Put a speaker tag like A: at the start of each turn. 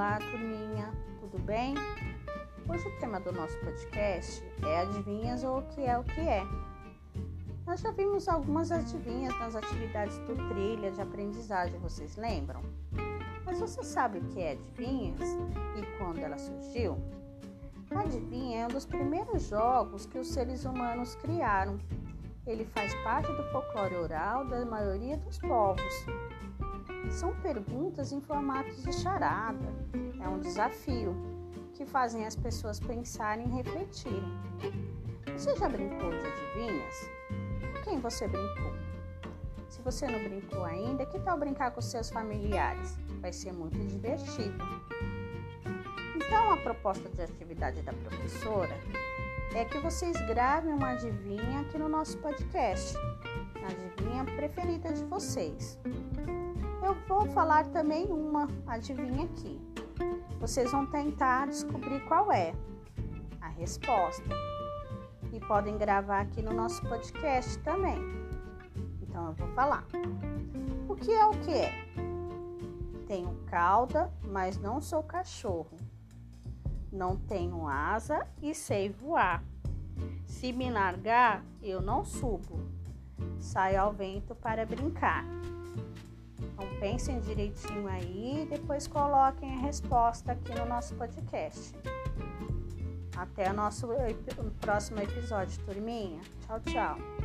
A: Olá, turminha, tudo bem? Hoje o tema do nosso podcast é adivinhas ou o que é o que é. Nós já vimos algumas adivinhas nas atividades do trilha de aprendizagem, vocês lembram? Mas você sabe o que é adivinhas e quando ela surgiu? A adivinha é um dos primeiros jogos que os seres humanos criaram. Ele faz parte do folclore oral da maioria dos povos são perguntas em formatos de charada. É um desafio que fazem as pessoas pensarem e refletirem. Você já brincou de adivinhas? Quem você brincou? Se você não brincou ainda, que tal brincar com seus familiares? Vai ser muito divertido. Então, a proposta de atividade da professora é que vocês gravem uma adivinha aqui no nosso podcast, a adivinha preferida de vocês. Vou falar também uma adivinha aqui. Vocês vão tentar descobrir qual é a resposta. E podem gravar aqui no nosso podcast também. Então eu vou falar. O que é o que é? Tenho cauda, mas não sou cachorro. Não tenho asa e sei voar. Se me largar, eu não subo. Saio ao vento para brincar. Então pensem direitinho aí e depois coloquem a resposta aqui no nosso podcast. Até o nosso próximo episódio, turminha. Tchau, tchau.